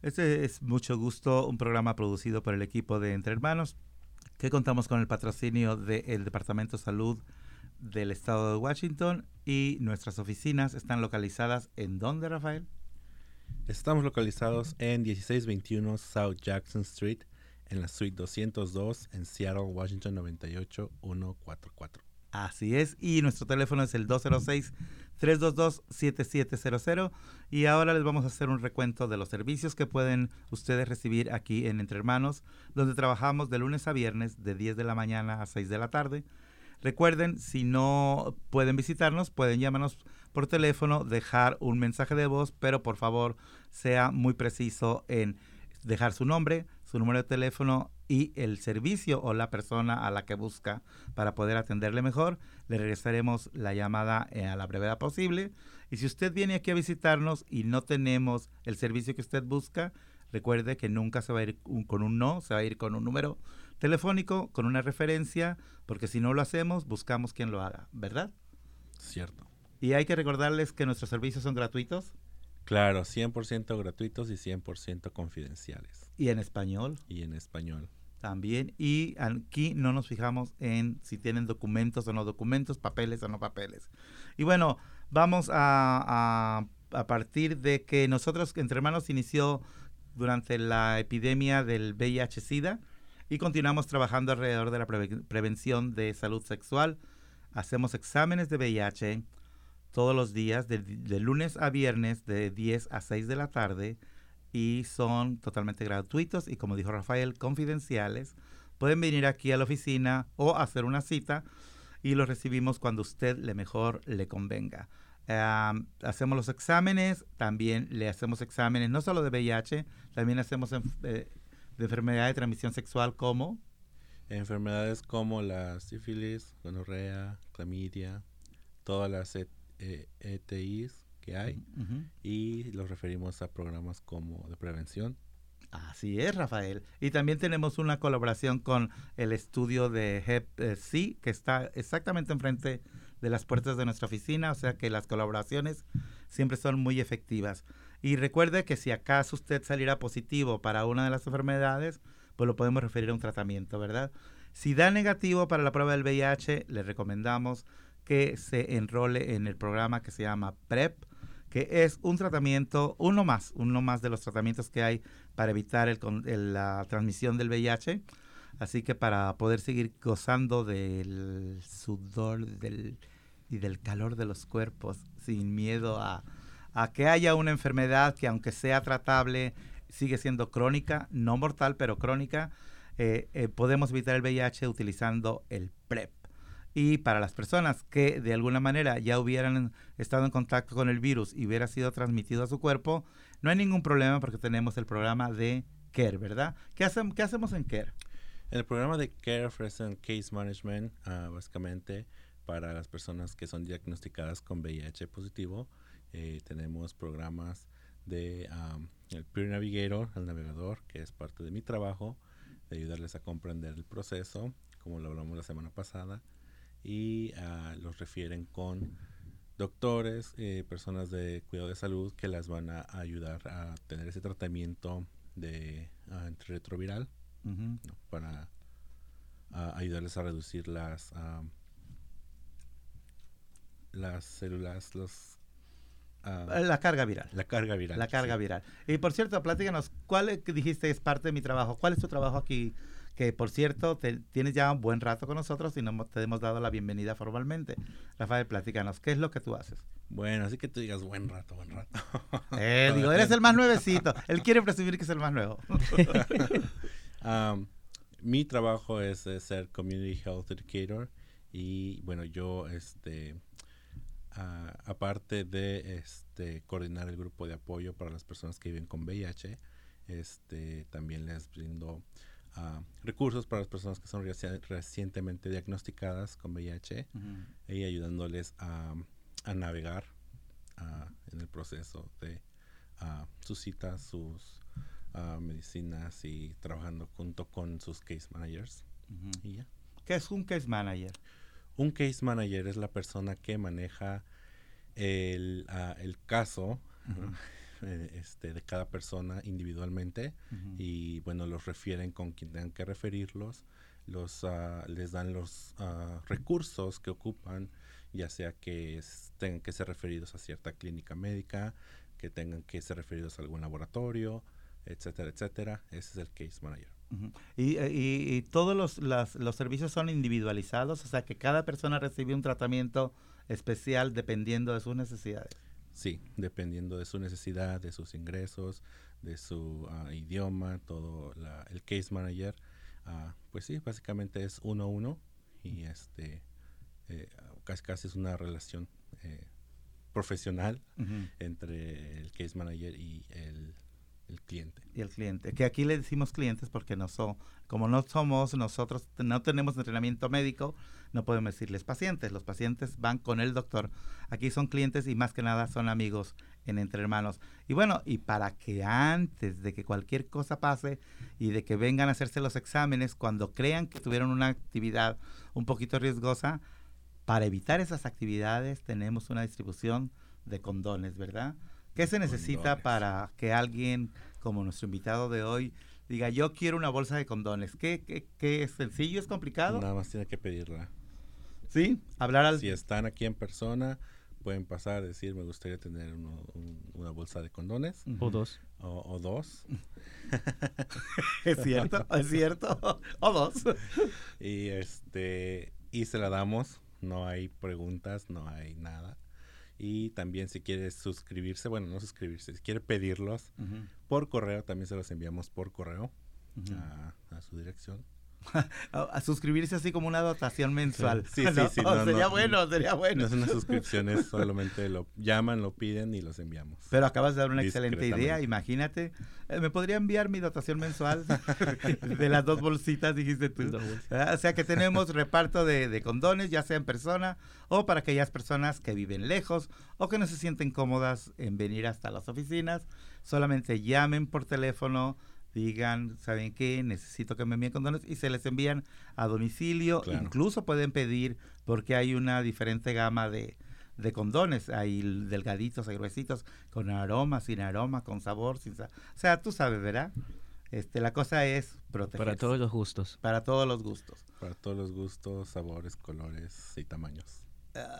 Este es mucho gusto, un programa producido por el equipo de Entre Hermanos, que contamos con el patrocinio del Departamento de Salud del Estado de Washington y nuestras oficinas están localizadas en dónde, Rafael? Estamos localizados en 1621 South Jackson Street, en la suite 202 en Seattle, Washington 98144. Así es, y nuestro teléfono es el 206-322-7700 y ahora les vamos a hacer un recuento de los servicios que pueden ustedes recibir aquí en Entre Hermanos, donde trabajamos de lunes a viernes de 10 de la mañana a 6 de la tarde. Recuerden, si no pueden visitarnos, pueden llamarnos por teléfono, dejar un mensaje de voz, pero por favor sea muy preciso en dejar su nombre, su número de teléfono y el servicio o la persona a la que busca para poder atenderle mejor. Le regresaremos la llamada eh, a la brevedad posible. Y si usted viene aquí a visitarnos y no tenemos el servicio que usted busca, recuerde que nunca se va a ir con un no, se va a ir con un número telefónico, con una referencia, porque si no lo hacemos, buscamos quien lo haga, ¿verdad? Cierto. Y hay que recordarles que nuestros servicios son gratuitos. Claro, 100% gratuitos y 100% confidenciales. ¿Y en español? Y en español. También. Y aquí no nos fijamos en si tienen documentos o no documentos, papeles o no papeles. Y bueno, vamos a, a, partir de que nosotros, entre hermanos, inició durante la epidemia del VIH-Sida y continuamos trabajando alrededor de la prevención de salud sexual. Hacemos exámenes de VIH todos los días, de, lunes a viernes, de 10 a 6 de la tarde, y son totalmente gratuitos y, como dijo Rafael, confidenciales. Pueden venir aquí a la oficina o hacer una cita y los recibimos cuando usted le mejor le convenga. hacemos los exámenes, también le hacemos exámenes no solo de VIH, también hacemos eh, de enfermedades de transmisión sexual como enfermedades como la sífilis, gonorrea, clamidia, todas las ETIs e que hay y los referimos a programas como de prevención. Así es, Rafael. Y también tenemos una colaboración con el estudio de Hep-C, que está exactamente enfrente de las puertas de nuestra oficina, o sea que las colaboraciones siempre son muy efectivas. Y recuerde que si acaso usted saliera positivo para una de las enfermedades, pues lo podemos referir a un tratamiento, ¿verdad? Si da negativo para la prueba del VIH, le recomendamos que se enrole en el programa que se llama PrEP, que es un tratamiento, uno más, uno más de los tratamientos que hay para evitar la transmisión del VIH. Así que para poder seguir gozando del sudor del, y del calor de los cuerpos sin miedo a, a que haya una enfermedad que aunque sea tratable, sigue siendo crónica, no mortal, pero crónica, eh, eh, podemos evitar el VIH utilizando el PrEP. Y para las personas que de alguna manera ya hubieran estado en contacto con el virus y hubiera sido transmitido a su cuerpo, no hay ningún problema porque tenemos el programa de CARE, ¿verdad? ¿Qué, qué hacemos en CARE? En el programa de CARE ofrecen case management, uh, básicamente para las personas que son diagnosticadas con VIH positivo. Eh, tenemos programas de el Peer Navigator, el navegador, que es parte de mi trabajo, de ayudarles a comprender el proceso, como lo hablamos la semana pasada y ah, los refieren con doctores, eh, personas de cuidado de salud que las van a, ayudar a tener ese tratamiento de uh, retroviral para ayudarles a reducir las las células, los la carga viral. La carga viral. La carga viral. Y por cierto, platícanos, ¿cuál dijiste es parte de mi trabajo? ¿Cuál es tu trabajo aquí que por cierto tienes ya un buen rato con nosotros y no te hemos dado la bienvenida formalmente. Rafael, platícanos, ¿qué es lo que tú haces? Bueno, así que tú digas buen rato, buen rato. Eh, digo, eres el más nuevecito. Él quiere presumir que es el más nuevo. Um, mi trabajo es, ser Community Health Educator y bueno, yo este aparte de este coordinar el grupo de apoyo para las personas que viven con VIH, este también les brindo recursos para las personas que son recientemente diagnosticadas con VIH y ayudándoles a, navegar en el proceso de sus citas, sus medicinas y trabajando junto con sus case managers. ¿Qué es un case manager? Un case manager es la persona que maneja el, el caso, eh, este, de cada persona individualmente y bueno, los refieren con quien tengan que referirlos, los, ah, les dan los ah, recursos que ocupan, ya sea que tengan que ser referidos a cierta clínica médica, que tengan que ser referidos a algún laboratorio, etcétera, etcétera. Ese es el case manager. Eh, y, todos los, los servicios son individualizados, o sea que cada persona recibe un tratamiento especial dependiendo de sus necesidades. Sí, dependiendo de su necesidad, de sus ingresos, de su ah, idioma, todo el case manager. Uh, pues sí, básicamente es uno a uno y este eh, casi, casi es una relación eh, profesional entre el case manager y el el cliente. Y el cliente. Que aquí le decimos clientes porque no son, como no somos nosotros, no tenemos entrenamiento médico, no podemos decirles pacientes. Los pacientes van con el doctor. Aquí son clientes y más que nada son amigos en Entre Hermanos. Y bueno, y para que antes de que cualquier cosa pase y de que vengan a hacerse los exámenes, cuando crean que tuvieron una actividad un poquito riesgosa, para evitar esas actividades tenemos una distribución de condones, ¿verdad? ¿Qué se necesita para que alguien como nuestro invitado de hoy diga, yo quiero una bolsa de condones? ¿Qué, qué, es sencillo? ¿Es complicado? Nada más tiene que pedirla. ¿Sí? Hablar al... Si están aquí en persona, pueden pasar a decir, me gustaría tener una bolsa de condones. O dos. O, dos. es cierto, es cierto. o dos. y, este, y se la damos. No hay preguntas, no hay nada. Y también si quiere suscribirse, bueno, no suscribirse, si quiere pedirlos por correo, también se los enviamos por correo a, su dirección. a, suscribirse así como una dotación mensual. Sí, sí, sí. sería bueno, sería bueno. No es una suscripción, es solamente lo llaman, lo piden y los enviamos. Pero acabas de dar una excelente idea, imagínate. Eh, ¿Me podría enviar mi dotación mensual de las dos bolsitas, dijiste tú? Ah, o sea que tenemos reparto de, de condones, ya sea en persona o para aquellas personas que viven lejos o que no se sienten cómodas en venir hasta las oficinas. Solamente llamen por teléfono digan, ¿saben qué? Necesito que me envíen condones y se les envían a domicilio. Incluso pueden pedir, porque hay una diferente gama de, de condones. Hay delgaditos, hay gruesitos, con aroma, sin aroma, con sabor, sin sabor. O sea, tú sabes, ¿verdad? Este, la cosa es proteger. Para todos los gustos. Para todos los gustos. Para todos los gustos, sabores, colores y tamaños.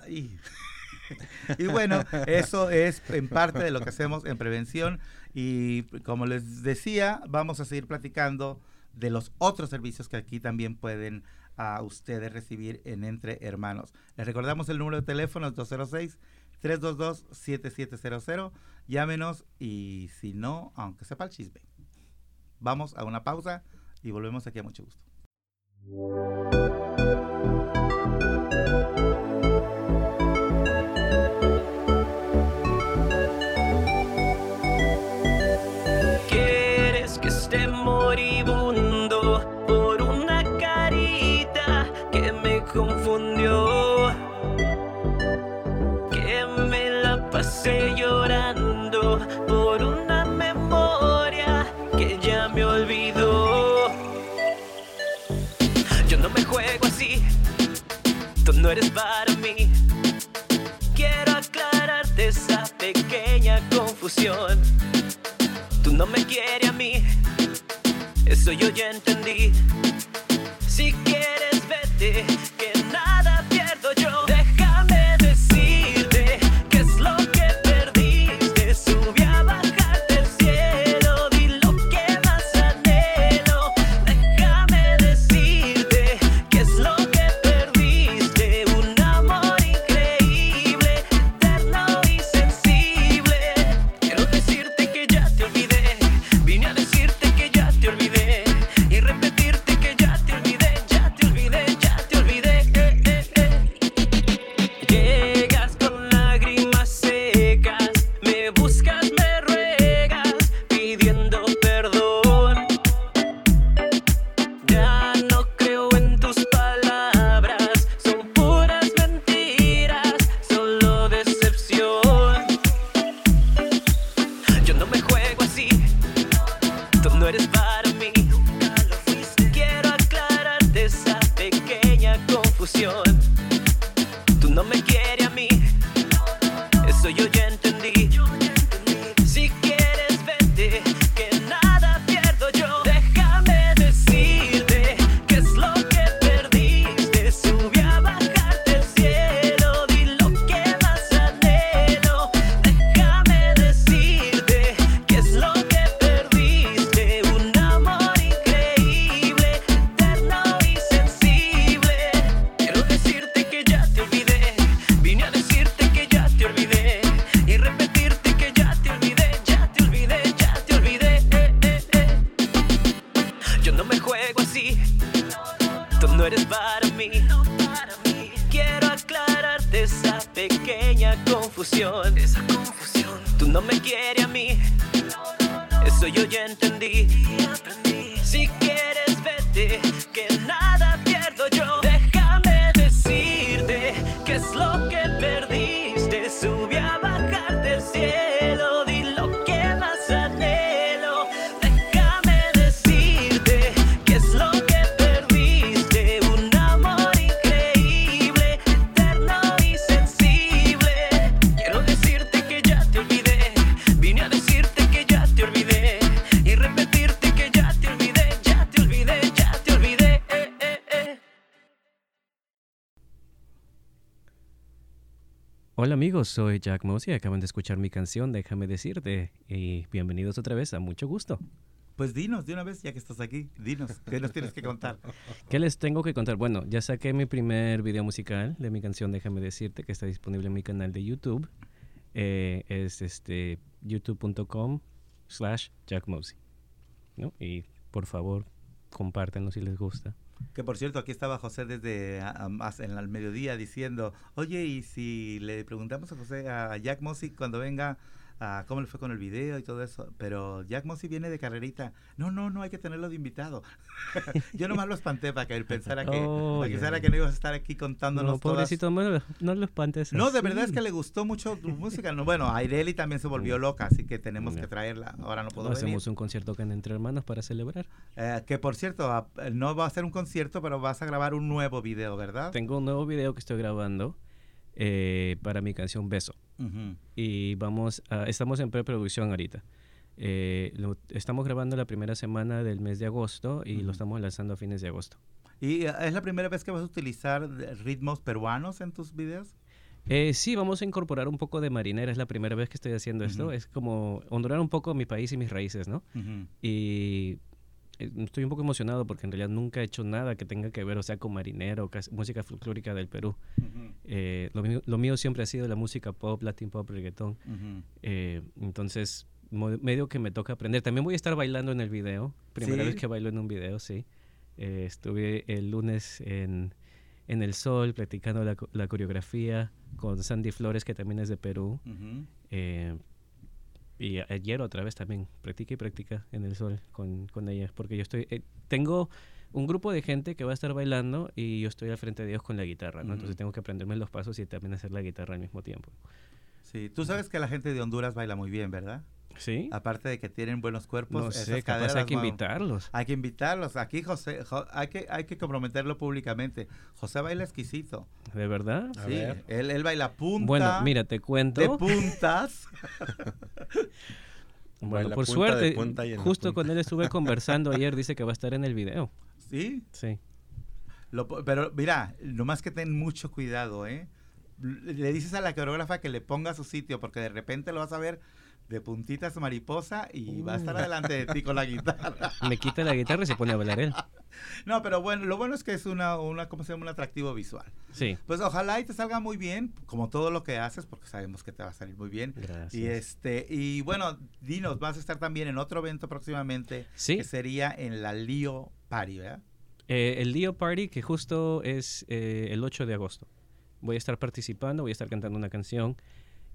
y bueno, eso es en parte de lo que hacemos en prevención y como les decía, vamos a seguir platicando de los otros servicios que aquí también pueden a ustedes recibir en Entre Hermanos. Les recordamos el número de teléfono 206 322 7700. Llámenos y si no, aunque sepa el chisme. Vamos a una pausa y volvemos aquí a mucho gusto. No eres para mí. Quiero aclararte esa pequeña confusión. Tú no me quieres a mí, eso yo ya entendí. Si quieres, vete quieres vete, amigos, soy Jack Moss y acaban de escuchar mi canción Déjame decirte y bienvenidos otra vez a Mucho Gusto. Pues dinos de una vez, ya que estás aquí, dinos, ¿qué nos tienes que contar? ¿Qué les tengo que contar? Bueno, ya saqué mi primer video musical de mi canción Déjame decirte que está disponible en mi canal de YouTube. Eh, es este youtube.com slash Jack Mosey, ¿no? Y por favor, compártanlo si les gusta. Que por cierto, aquí estaba José desde a- a- más en el mediodía diciendo, oye, y si le preguntamos a José, a Jack Mossy cuando venga, a cómo le fue con el video y todo eso, pero Jack Mossy viene de carrerita. No, no, no, hay que tenerlo de invitado. Yo nomás lo espanté para que él pensara que, Oh, para que que no ibas a estar aquí contándonos No, pobrecito, no, lo- no lo espantes. No, de verdad es que le gustó mucho tu música. No, bueno, Aireli también se volvió loca, así que tenemos que traerla. Ahora no puedo No, venir. hacemos un concierto en Entre Hermanos para celebrar. Eh, que por cierto, a- no va a ser un concierto, pero vas a grabar un nuevo video, ¿verdad? Tengo un nuevo video que estoy grabando eh, para mi canción Beso. Ujú. y vamos a- estamos en preproducción ahorita. Eh, lo- estamos grabando la primera semana del mes de agosto y Ujú. lo estamos lanzando a fines de agosto. ¿Y eh, es la primera vez que vas a utilizar ritmos peruanos en tus videos? Eh, sí, vamos a incorporar un poco de marinera, es la primera vez que estoy haciendo esto, Ujú. es como honrar un poco mi país y mis raíces, ¿no? Ujú. Y eh, estoy un poco emocionado porque en realidad nunca he hecho nada que tenga que ver, o sea, con marinero, o música folclórica del Perú. Ujú. Eh, lo, mío, lo mío siempre ha sido la música pop, latin pop, reggaetón. Ujú. Eh, entonces, medio que me toca aprender. También voy a estar bailando en el video. Primera ¿Sí? vez que bailo en un video, sí. Eh, estuve el lunes en, en El Sol practicando la, la coreografía con Sandy Flores, que también es de Perú. Ujú. Eh, y ayer otra vez también, practica y practica en El Sol con, con ella. Porque yo estoy... eh, tengo un grupo de gente que va a estar bailando y yo estoy al frente de ellos con la guitarra, ¿no? Entonces tengo que aprenderme los pasos y también hacer la guitarra al mismo tiempo. Sí, tú sabes que la gente de Honduras baila muy bien, ¿verdad? ¿Sí? Aparte de que tienen buenos cuerpos, no esas sé, caderas hay que invitarlos. Hay que invitarlos. Aquí José, Jo- hay que hay que comprometerlo públicamente. José baila exquisito. ¿De verdad? A sí, ver. Él, él baila punta. Bueno, mira, te cuento. de puntas. Bueno, Baila por punta suerte, justo con él estuve conversando ayer, dice que va a estar en el video. sí. Sí. Lo pero mira, nomás que ten mucho cuidado, ¿eh? Le dices a la coreógrafa que le ponga su sitio, porque de repente lo vas a ver de puntitas mariposa y va a estar Uh. delante de ti con la guitarra. Me quita la guitarra y se pone a bailar él. No, pero bueno, lo bueno es que es una, una ¿cómo se llama? Un atractivo visual. Sí. Pues ojalá y te salga muy bien, como todo lo que haces, porque sabemos que te va a salir muy bien. Gracias. Y este, y bueno, dinos, vas a estar también en otro evento próximamente, Sí. que sería en la Lío Party, ¿verdad? Eh, el Dio Party, que justo es eh, el 8 de agosto. Voy a estar participando, voy a estar cantando una canción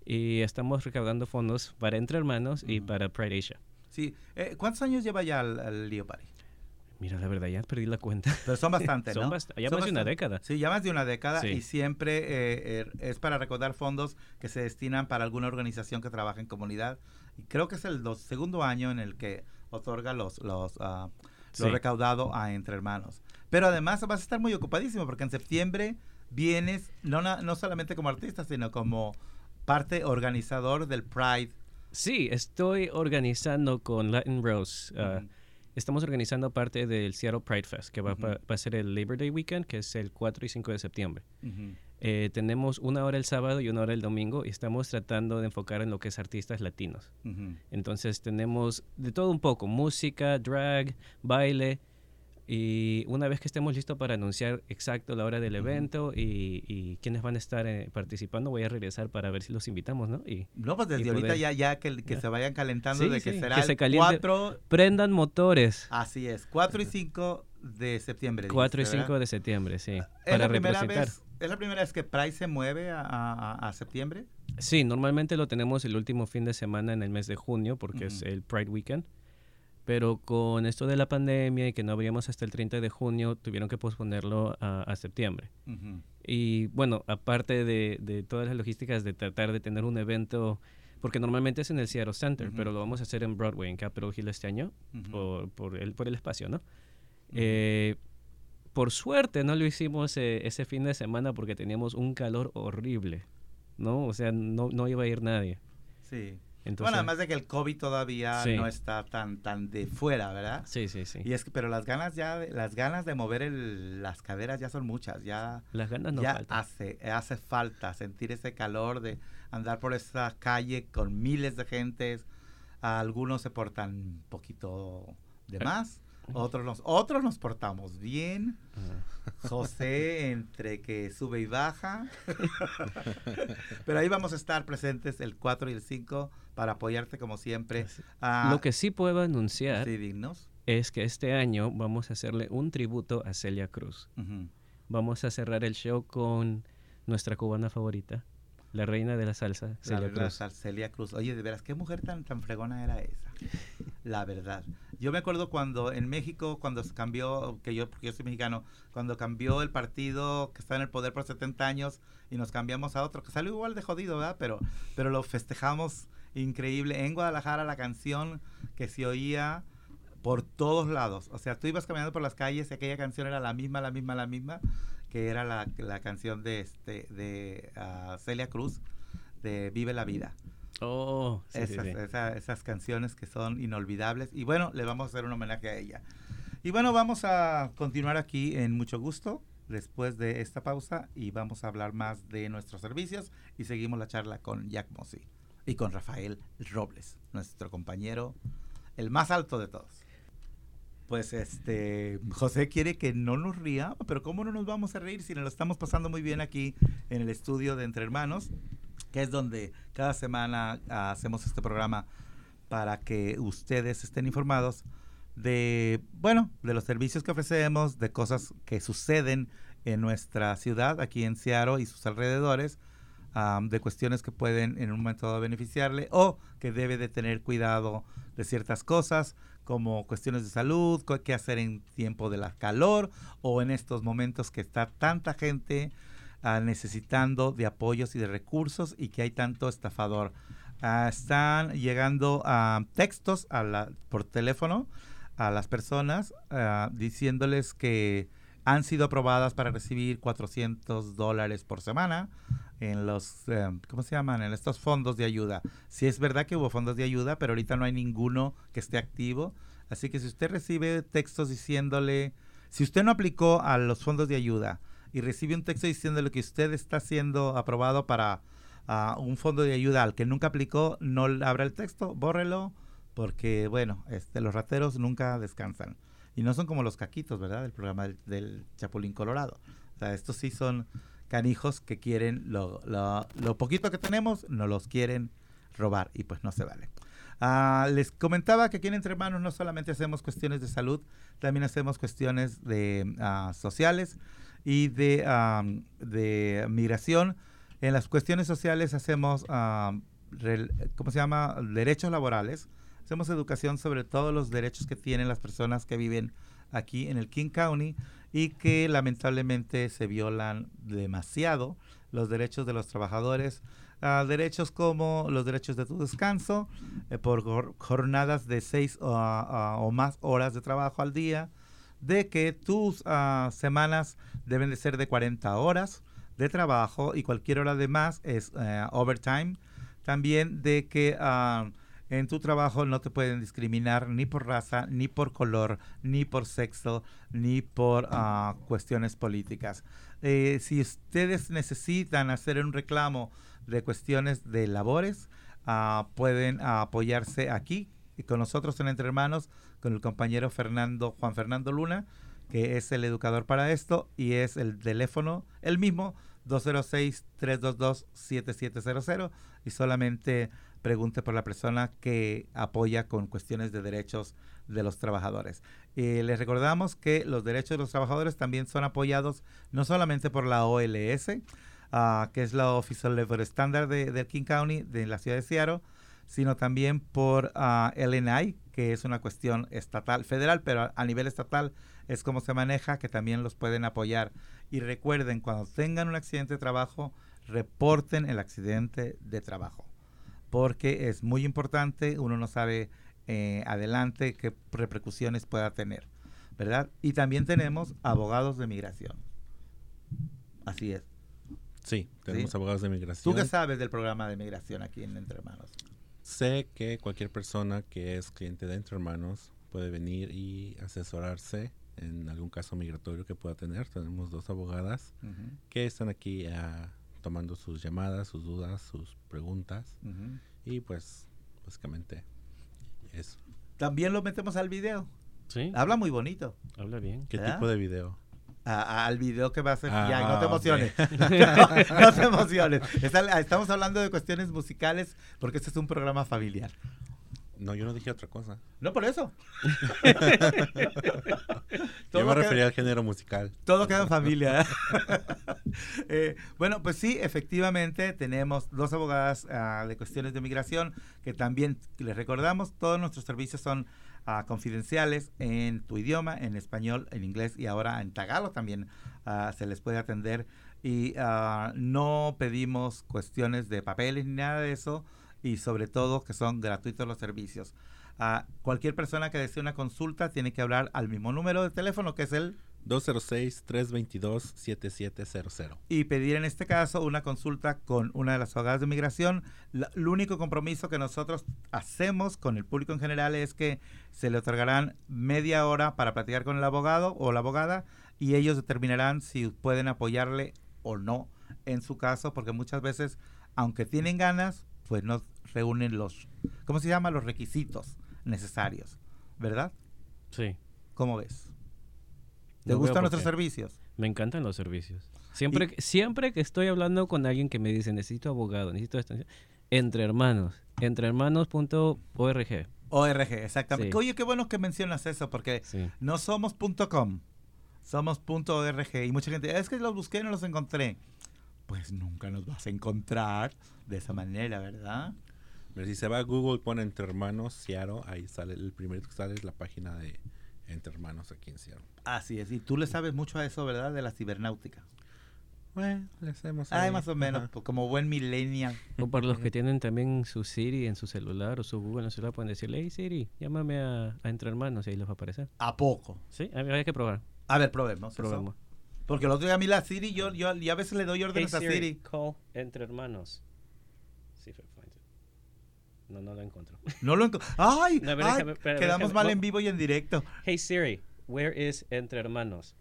y estamos recaudando fondos para Entre Hermanos y Ujú. para Pride Asia. Sí. Eh, ¿Cuántos años lleva ya el, el Lío Party? Mira, la verdad, ya perdí la cuenta. Pero son bastantes, Son ¿no? bast- ya Son más de una década. Sí, ya más de una década Sí. y siempre eh, eh, es para recaudar fondos que se destinan para alguna organización que trabaja en comunidad. Y creo que es el dos- segundo año en el que otorga los, los, lo Sí. recaudado a Entre Hermanos. Pero además vas a estar muy ocupadísimo porque en septiembre vienes no, no solamente como artista, sino como parte organizador del Pride. Sí, estoy organizando con Latin Rose. Ujú. Estamos organizando parte del Seattle Pride Fest, que va, a ser el Labor Day Weekend, que es el 4 y 5 de septiembre. Eh, tenemos una hora el sábado y una hora el domingo y estamos tratando de enfocar en lo que es artistas latinos. Entonces tenemos de todo un poco, música, drag, baile. Y una vez que estemos listos para anunciar exacto la hora del evento y, y quiénes van a estar eh, participando, voy a regresar para ver si los invitamos, ¿no? Y No, pues desde ahorita poder- ya, ya que, que Ya. se vayan calentando Sí, de que sí, será que el se caliente. 4, prendan motores. así es, 4 y 5 de septiembre. 4 y dijiste, 5 ¿verdad? de septiembre, sí. ¿Es Para la representar. vez ¿Es la primera vez que Pride se mueve a, a- a septiembre? Sí, normalmente lo tenemos el último fin de semana en el mes de junio porque es Ujú. el Pride Weekend. Pero con esto de la pandemia y que no abríamos hasta el 30 de junio, tuvieron que posponerlo a, a septiembre. Y bueno, aparte de, de todas las logísticas de tratar de tener un evento, porque normalmente es en el Seattle Center, pero lo vamos a hacer en Broadway, en Capitol Hill este año, por, por, el, por el espacio, ¿no? Eh, por suerte no lo hicimos eh, ese fin de semana porque teníamos un calor horrible, ¿no? O sea, no, no iba a ir nadie. Sí. Entonces, bueno, además de que el COVID todavía Sí. no está tan tan de fuera, ¿verdad? Sí, sí, sí. Y es que, pero las ganas ya, de- las ganas de mover el- las caderas ya son muchas, ya, Las ganas no ya faltan. hace, hace falta sentir ese calor de andar por esa calle con miles de gentes. Algunos se portan un poquito de Eh. más, otros nos, otros nos portamos bien. Ajá. José entre que sube y baja. Pero ahí vamos a estar presentes el 4 y el 5 para apoyarte como siempre. a Lo que sí puedo anunciar Sí, dignos. es que este año vamos a hacerle un tributo a Celia Cruz. Vamos a cerrar el show con nuestra cubana favorita, la reina de la salsa, La Celia verdad, Cruz. Celia Cruz. Oye, de veras, qué mujer tan, tan fregona era esa. La verdad. Yo me acuerdo cuando en México, cuando se cambió, que yo, porque yo soy mexicano, cuando cambió el partido que está en el poder por 70 años y nos cambiamos a otro, que salió igual de jodido, ¿verdad? Pero, pero lo festejamos increíble. En Guadalajara la canción que se oía por todos lados. O sea, tú ibas caminando por las calles y aquella canción era la misma, la misma, la misma, que era la, la canción de, este, de ah, Celia Cruz, de Vive la Vida. Oh, sí, sí, esas, sí. esa- esas canciones que son inolvidables. Y bueno, le vamos a hacer un homenaje a ella. Y bueno, vamos a continuar aquí en mucho gusto después de esta pausa y vamos a hablar más de nuestros servicios y seguimos la charla con Jack Mossy y con Rafael Robles, nuestro compañero, el más alto de todos. Pues este, José quiere que no nos ría, pero ¿cómo no nos vamos a reír si nos lo estamos pasando muy bien aquí en el estudio de Entre Hermanos? que es donde cada semana hacemos este programa para que ustedes estén informados de, bueno, de los servicios que ofrecemos, de cosas que suceden en nuestra ciudad, aquí en Seattle y sus alrededores, am, de cuestiones que pueden en un momento dado beneficiarle o que debe de tener cuidado de ciertas cosas, como cuestiones de salud, qué hacer en tiempo de la calor o en estos momentos que está tanta gente ah, necesitando de apoyos y de recursos y que hay tanto estafador. Ah, están llegando ah, textos por teléfono a las personas diciéndoles que han sido aprobadas para recibir 400 dólares por semana en los, eh, ¿cómo se llaman? En estos fondos de ayuda. Sí es verdad que hubo fondos de ayuda, pero ahorita no hay ninguno que esté activo. Así que si usted recibe textos diciéndole, si usted no aplicó a los fondos de ayuda y recibe un texto diciéndole que usted está siendo aprobado para ah, un fondo de ayuda al que nunca aplicó, no abra el texto, bórrelo, porque bueno, este, los rateros nunca descansan. Y no son como los caquitos, ¿verdad? Del programa del, del Chapulín Colorado. O sea, estos sí son canijos que quieren lo, lo, poquito que tenemos, no los quieren robar y pues no se vale. Ah, les comentaba que aquí en Entre Hermanos no solamente hacemos cuestiones de salud, también hacemos cuestiones de ah, sociales y de, am, de migración. En las cuestiones sociales hacemos, rel- ¿cómo se llama? Derechos laborales. Hacemos educación sobre todos los derechos que tienen las personas que viven aquí en el King County y que lamentablemente se violan demasiado los derechos de los trabajadores, ah, derechos como los derechos de tu descanso eh, por jor- jornadas de seis o, ah, o más horas de trabajo al día, de que tus ah, semanas deben de ser de 40 horas de trabajo y cualquier hora de más es eh, overtime. También de que ah, en tu trabajo no te pueden discriminar ni por raza, ni por color, ni por sexo, ni por ah, cuestiones políticas. Eh, si ustedes necesitan hacer un reclamo de cuestiones de labores, ah, pueden apoyarse aquí y con nosotros en Entre Hermanos, con el compañero Fernando, Juan Fernando Luna, que es el educador para esto y es el teléfono, el mismo 206-322-7700 y solamente pregunte por la persona que apoya con cuestiones de derechos de los trabajadores. Y les recordamos que los derechos de los trabajadores también son apoyados no solamente por la OLS, ah, que es la Official Level Standard de, de King County, de la ciudad de Seattle, sino también por ah, LNI, que es una cuestión estatal, federal, pero a, a nivel estatal es como se maneja, que también los pueden apoyar. Y recuerden, cuando tengan un accidente de trabajo, reporten el accidente de trabajo, porque es muy importante, uno no sabe eh, adelante qué repercusiones pueda tener, ¿verdad? Y también tenemos abogados de migración. Así es. Sí, tenemos Sí. abogados de migración. ¿Tú qué sabes del programa de migración aquí en Entre Hermanos? Sé que cualquier persona que es cliente de Entre Hermanos puede venir y asesorarse en algún caso migratorio que pueda tener. Tenemos dos abogadas que están aquí ah, tomando sus llamadas, sus dudas, sus preguntas y pues básicamente eso. También lo metemos al video. Sí, Habla muy bonito. habla bien. ¿Qué ¿Verdad? tipo de video? A- a- al video que va a hacer. Ah, ya, no te emociones. no, no te emociones. Estamos hablando de cuestiones musicales porque este es un programa familiar. No, yo no dije otra cosa. No por eso. Yo me queda- refería al género musical. Todo queda en familia. Eh, bueno, pues sí, efectivamente tenemos dos abogadas ah, de cuestiones de migración que también les recordamos, todos nuestros servicios son ah, confidenciales en tu idioma, en español, en inglés y ahora en tagalo también ah, se les puede atender y no pedimos cuestiones de papeles ni nada de eso y sobre todo que son gratuitos los servicios. Ah, cualquier persona que desee una consulta tiene que hablar al mismo número de teléfono que es el 206-322-7700. y pedir en este caso una consulta con una de las abogadas de migración. La- el único compromiso que nosotros hacemos con el público en general es que se le otorgarán media hora para platicar con el abogado o la abogada y ellos determinarán si pueden apoyarle o no en su caso, porque muchas veces, aunque tienen ganas, pues no reúnen los, ¿cómo se llama? Los requisitos necesarios, ¿verdad? Sí, ¿Cómo ves? ¿Te No gustan nuestros servicios? me encantan los servicios. Siempre, que- siempre que estoy hablando con alguien que me dice necesito abogado, necesito esto, entre hermanos, entrehermanos.org. ORG, exactamente. Sí. Oye, qué bueno que mencionas eso, porque Sí. no somos .com, somos .org. Y mucha gente, es que los busqué y no los encontré. Pues nunca nos vas a encontrar de esa manera, ¿verdad? Pero si se va a Google, pone Entre Hermanos Seattle, ahí sale, el primero que sale es la página de Entre Hermanos aquí en Seattle. Así es, y tú le sabes mucho a eso, ¿verdad? De la cibernáutica. Bueno, le hacemos Ay, ahí. más o menos, pues, como buen millennial. O para los que tienen también su Siri en su celular o su Google en su celular, pueden decirle, hey Siri, llámame a, a Entre Hermanos y ahí les va a aparecer. ¿A poco? Sí, hay, hay que probar. A ver, probemos. eso. Probemos. Porque el otro día a mí la Siri, yo, yo, yo a veces le doy Hey órdenes a Siri, Siri. call Entre Hermanos. See No, no lo encuentro. No lo enco- ¡Ay! No, ver, ay, déjame- espera, quedamos déjame- mal no. en vivo y en directo. Hey Siri, where is Entre Hermanos?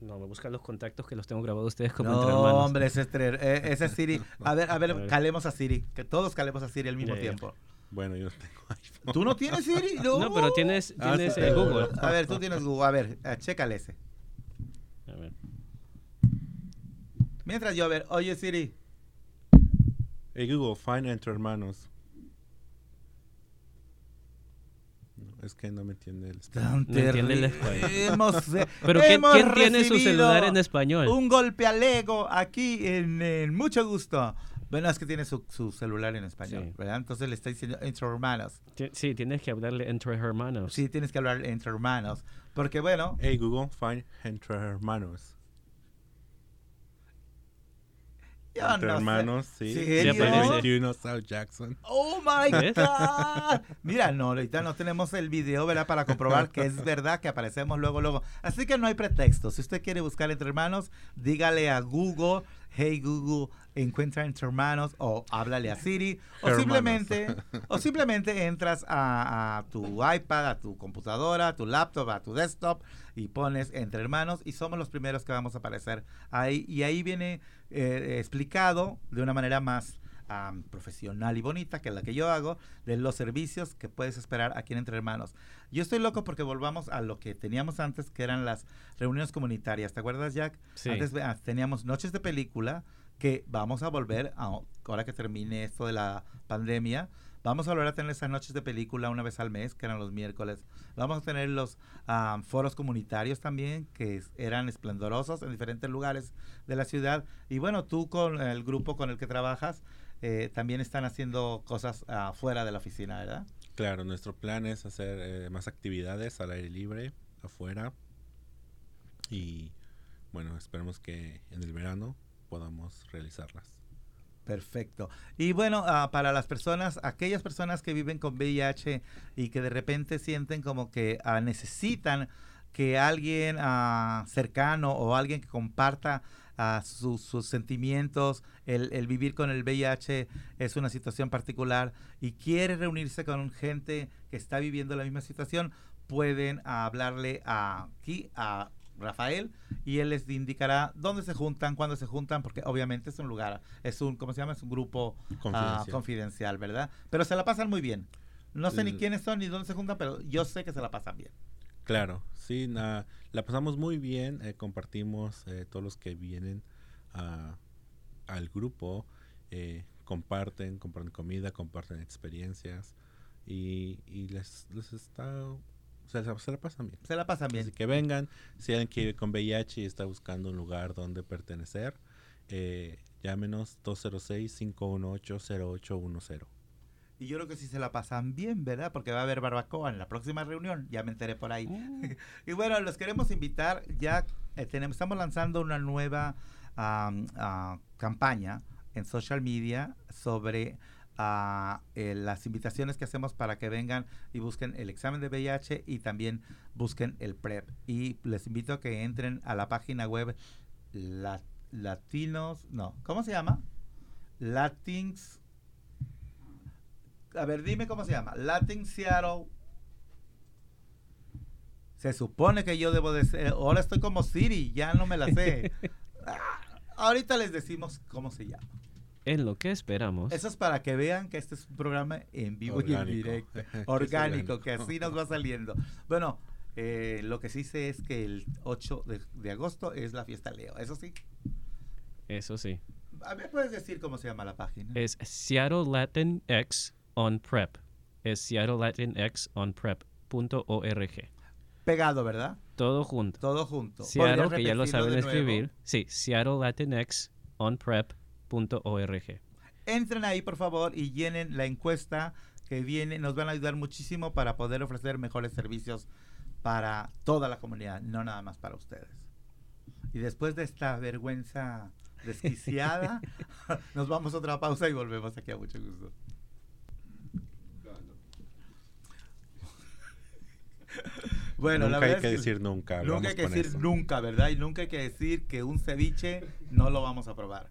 No, me buscan los contactos que los tengo grabados ustedes como Entre No, Hermanos. hombre, ese eh, ese es Siri. A ver, a ver, A ver. calemos a Siri. Que todos calemos a Siri al mismo tiempo. Bueno, yo no tengo iPhone. ¿Tú no tienes Siri? No, No, pero tienes, Ah, tienes sí, eh. Google. A ver, tú tienes Google. A ver, eh, chécale ese. A ver. Mientras yo, a ver, oye Siri. Hey Google, find Entre Hermanos. No, es que no me entiende el español. No entiende el español. Hemos, eh, Pero ¿quién, hemos quién tiene su celular en español? Un golpe al ego aquí en, en mucho gusto. Bueno, es que tiene su, su celular en español, Sí. ¿verdad? Entonces le está diciendo entre hermanos. Sí, tienes que hablarle Entre Hermanos. Sí, tienes que hablar entre hermanos. Porque bueno, Hey Google, find Entre Hermanos. Yo Entre no sé. Hermanos, sí. Sí, Sí. 21 South Jackson. Oh my. God. Mira, no, ahorita no tenemos el video, ¿verdad? Para comprobar que es verdad que aparecemos luego, luego. Así que no hay pretexto. Si usted quiere buscar entre hermanos, dígale a Google, hey Google, encuentra entre hermanos, o háblale a Siri, o Hermanos. simplemente, o simplemente entras a, a tu iPad, a tu computadora, a tu laptop, a tu desktop y pones entre hermanos y somos los primeros que vamos a aparecer ahí. Y ahí viene eh, explicado de una manera más am, profesional y bonita, que es la que yo hago, de los servicios que puedes esperar aquí en Entre Hermanos. Yo estoy loco porque volvamos a lo que teníamos antes, que eran las reuniones comunitarias. ¿Te acuerdas, Jack? Sí. Antes ah, teníamos noches de película que vamos a volver, a, ahora que termine esto de la pandemia, vamos a volver a tener esas noches de película una vez al mes, que eran los miércoles. Vamos a tener los ah, foros comunitarios también, que eran esplendorosos en diferentes lugares de la ciudad. Y bueno, tú con el grupo con el que trabajas, eh, también están haciendo cosas ah, fuera de la oficina, ¿verdad? Claro, nuestro plan es hacer eh, más actividades al aire libre, afuera. Y bueno, esperemos que en el verano podamos realizarlas. Perfecto. Y bueno, ah, para las personas, aquellas personas que viven con VIH y que de repente sienten como que ah, necesitan que alguien ah, cercano o alguien que comparta ah, sus- sus sentimientos, el, el vivir con el VIH es una situación particular y quiere reunirse con gente que está viviendo la misma situación, pueden hablarle a, aquí a Rafael y él les indicará dónde se juntan, cuándo se juntan, porque obviamente es un lugar, es un, ¿cómo se llama? Es un grupo ah, Confidencial. confidencial, ¿verdad? Pero se la pasan muy bien. No sé ni quiénes son ni dónde se juntan, pero yo sé que se la pasan bien. Claro, sí, na- la pasamos muy bien, eh, compartimos eh, todos los que vienen a- al grupo, eh, comparten, comparten comida, comparten experiencias y, y les, les está, se, la- se la pasan bien. Se la pasan bien. Así que vengan, si alguien que vive con VIH y está buscando un lugar donde pertenecer, eh, llámenos 206-518-0810. Y yo creo que sí se la pasan bien, ¿verdad? Porque va a haber barbacoa en la próxima reunión, ya me enteré por ahí. y bueno, los queremos invitar, ya eh, tenemos, estamos lanzando una nueva ah, campaña en social media sobre ah, eh, las invitaciones que hacemos para que vengan y busquen el examen de VIH y también busquen el PrEP. Y les invito a que entren a la página web la- Latinos, no, ¿cómo se llama? Latins a ver, dime cómo se llama. Latin Seattle. Se supone que yo debo de ser. Ahora estoy como Siri, ya no me la sé. Ah, ahorita les decimos cómo se llama. En lo que esperamos. Eso es para que vean que este es un programa en vivo y en directo. Es orgánico. que así nos va saliendo. Bueno, eh, lo que sí sé es que el 8 de, de agosto es la fiesta Leo. Eso sí. Eso sí. A ver, puedes decir cómo se llama la página. Es Seattle Latin X on Prep. Es Seattle Latin X on Prep.org. Pegado, ¿verdad? Todo junto. Todo junto. Seattle, ¿Podrías que ya lo saben escribir. Sí, Seattle Latinx on Prep.org. entren ahí por favor y llenen la encuesta que viene, nos van a ayudar muchísimo para poder ofrecer mejores servicios para toda la comunidad, no nada más para ustedes. Y después de esta vergüenza desquiciada, nos vamos a otra pausa y volvemos aquí a mucho gusto. Bueno, la nunca hay verdad que es decir nunca. Nunca hay que decir eso. nunca, ¿verdad? Y nunca hay que decir que un ceviche no lo vamos a probar.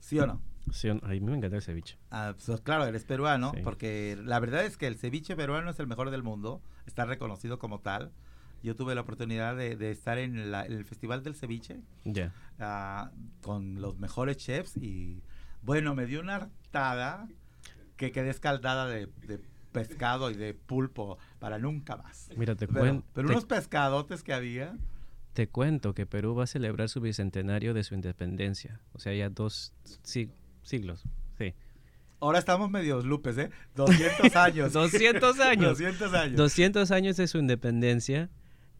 ¿Sí o no? Sí, a mí me encanta el ceviche. Ah, pues, claro, eres peruano, Sí. porque la verdad es que el ceviche peruano es el mejor del mundo, está reconocido como tal. Yo tuve la oportunidad de, de estar en, la- en el Festival del Ceviche Ya. ah, con los mejores chefs y bueno, me dio una hartada que quedé escaldada de, de pescado y de pulpo para nunca más. Mira, te, Pero, cuen- pero te- unos pescadotes que había. te cuento que Perú va a celebrar su bicentenario de su independencia. O sea, ya dos si- siglos. Sí. Ahora estamos medios lupes, ¿eh? 200 años. 200 años. 200 años. 200 años de su independencia.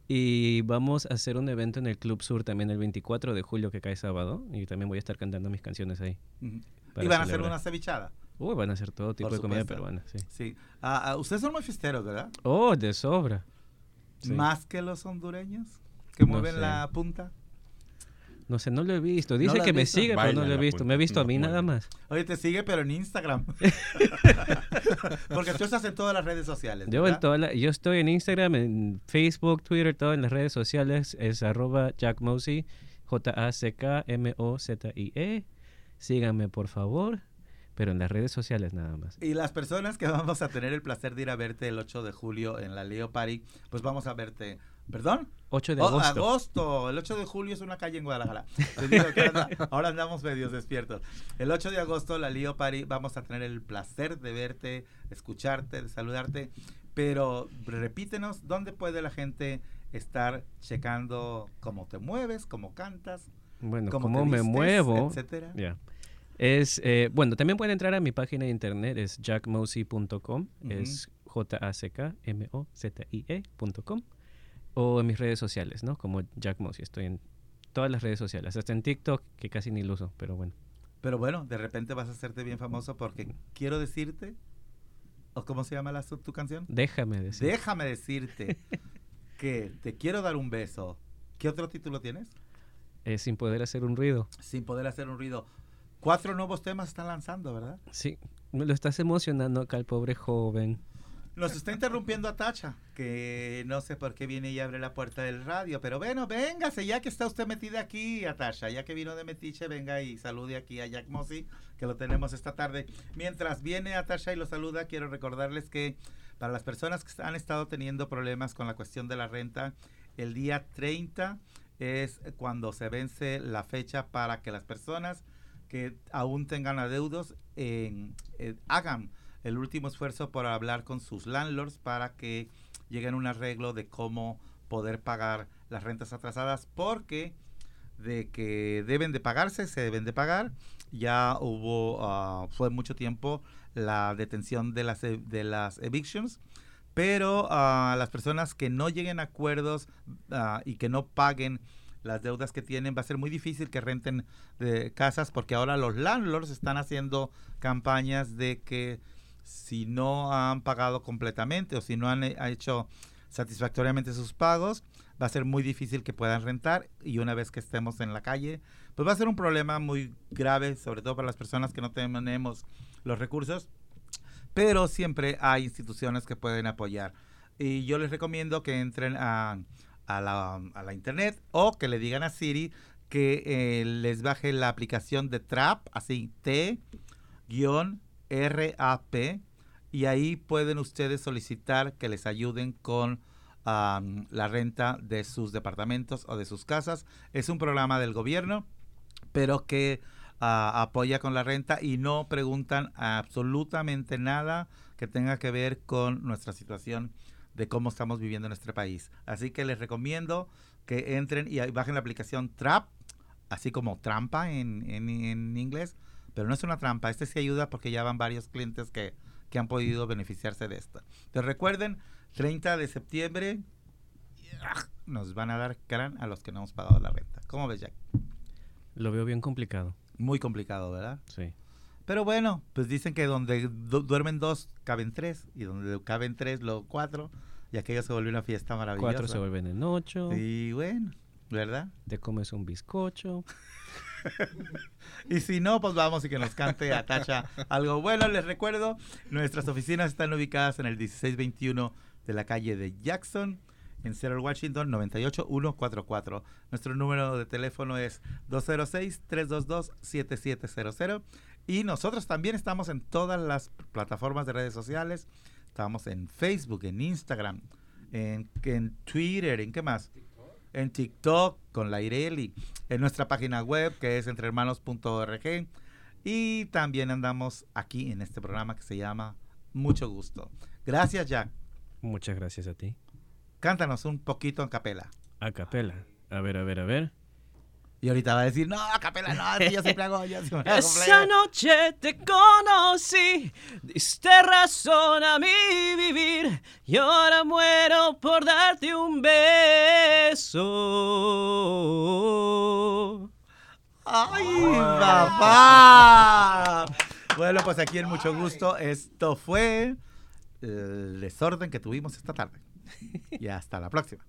Y vamos a hacer un evento en el Club Sur también el 24 de julio que cae sábado. Y también voy a estar cantando mis canciones ahí. Y van a hacer una cevichada. Uy, van a hacer todo tipo de comida peruana, sí. Sí. Ah, ah, ustedes son muy fiesteros, ¿verdad? Oh, de sobra. Sí. Más que los hondureños que No mueven sé. la punta. No sé, no lo he visto. Dice que me sigue, pero no lo he visto. Me he visto a mí nada más. Oye, te sigue, pero en Instagram. Porque tú estás en todas las redes sociales. Yo, en ¿verdad? toda la- yo estoy en Instagram, en Facebook, Twitter, todo en las redes sociales. Es arroba Jack Mosey, J-A-C-K-M-O-Z-I-E. Síganme, por favor. Pero en las redes sociales nada más. Y las personas que vamos a tener el placer de ir a verte el 8 de julio en la Leo Party, pues vamos a verte ¿Perdón? 8 de Oh, agosto. agosto. El 8 de julio es una calle en Guadalajara. Digo ahora andamos medios despiertos. El 8 de agosto, la Lío Party, vamos a tener el placer de verte, escucharte, de saludarte. Pero repítenos, ¿dónde puede la gente estar checando cómo te mueves, cómo cantas, Bueno, cómo cómo te me vistes, muevo. etcétera? Es, eh, bueno, también pueden entrar a mi página de internet, es jackmosey.com, es J-A-C-K-M-O-Z-I-E.com, o en mis redes sociales, ¿no? Como Jack Mosey, estoy en todas las redes sociales, hasta en TikTok, que casi ni lo uso, pero bueno. Pero bueno, de repente vas a hacerte bien famoso porque quiero decirte, ¿o cómo se llama la, tu canción? Déjame decir. Déjame decirte que te quiero dar un beso. ¿Qué otro título tienes? Eh, sin poder hacer un ruido. Sin poder hacer un ruido. Cuatro nuevos temas están lanzando, ¿verdad? Sí, me lo estás emocionando acá el pobre joven. Nos está interrumpiendo a Tacha, que no sé por qué viene y abre la puerta del radio, pero bueno, véngase, ya que está usted metida aquí, Atasha, ya que vino de Metiche, venga y salude aquí a Jack Mossy, que lo tenemos esta tarde. Mientras viene Atasha y lo saluda, quiero recordarles que para las personas que han estado teniendo problemas con la cuestión de la renta, el día 30 es cuando se vence la fecha para que las personas que aún tengan adeudos eh, hagan el último esfuerzo por hablar con sus landlords para que lleguen a un arreglo de cómo poder pagar las rentas atrasadas porque de que deben de pagarse, se deben de pagar. Ya hubo, ah, fue mucho tiempo la detención de las, e- de las evictions, pero ah, las personas que no lleguen a acuerdos ah, y que no paguen las deudas que tienen, va a ser muy difícil que renten de casas porque ahora los landlords están haciendo campañas de que si no han pagado completamente o si no han eh, hecho satisfactoriamente sus pagos, va a ser muy difícil que puedan rentar y una vez que estemos en la calle, pues va a ser un problema muy grave, sobre todo para las personas que no tenemos los recursos, pero siempre hay instituciones que pueden apoyar. Y yo les recomiendo que entren a, a la, a la internet o que le digan a Siri que eh, les baje la aplicación de Trap, así T-RAP, y ahí pueden ustedes solicitar que les ayuden con la renta de sus departamentos o de sus casas. Es un programa del gobierno, pero que ah, apoya con la renta y no preguntan absolutamente nada que tenga que ver con nuestra situación de cómo estamos viviendo en nuestro país. Así que les recomiendo que entren y bajen la aplicación Trap, así como trampa en, en- en inglés, pero no es una trampa, este sí ayuda porque ya van varios clientes que, que han podido beneficiarse de esta. Entonces recuerden, 30 de septiembre nos van a dar crán a los que no hemos pagado la renta. ¿Cómo ves, Jack? Lo veo bien complicado. Muy complicado, ¿verdad? Sí. Pero bueno, pues dicen que donde du- duermen dos, caben tres. Y donde caben tres, luego cuatro. Y aquello se volvió una fiesta maravillosa. Cuatro se vuelven en ocho. Y bueno, ¿verdad? Te comes un bizcocho. Y si no, pues vamos y que nos cante a Tasha algo bueno. Les recuerdo, nuestras oficinas están ubicadas en el 1621 de la calle de Jackson, en Seattle, Washington, 98144. Nuestro número de teléfono es 206-322-7700. Y nosotros también estamos en todas las plataformas de redes sociales. Estamos en Facebook, en Instagram, en, en Twitter, ¿en qué más? En TikTok con la Ireli, en nuestra página web que es entrehermanos.org y también andamos aquí en este programa que se llama Mucho Gusto. Gracias, Jack. Muchas gracias a ti. Cántanos un poquito en capela. A capela. A ver, a ver, a ver. Y ahorita va a decir, no, capela no, yo siempre hago, yo siempre hago Esa play". noche te conocí, diste razón a mi vivir y ahora muero por darte un beso. ¡Ay, papá! Bueno, pues aquí en mucho gusto, esto fue el desorden que tuvimos esta tarde. Y hasta la próxima.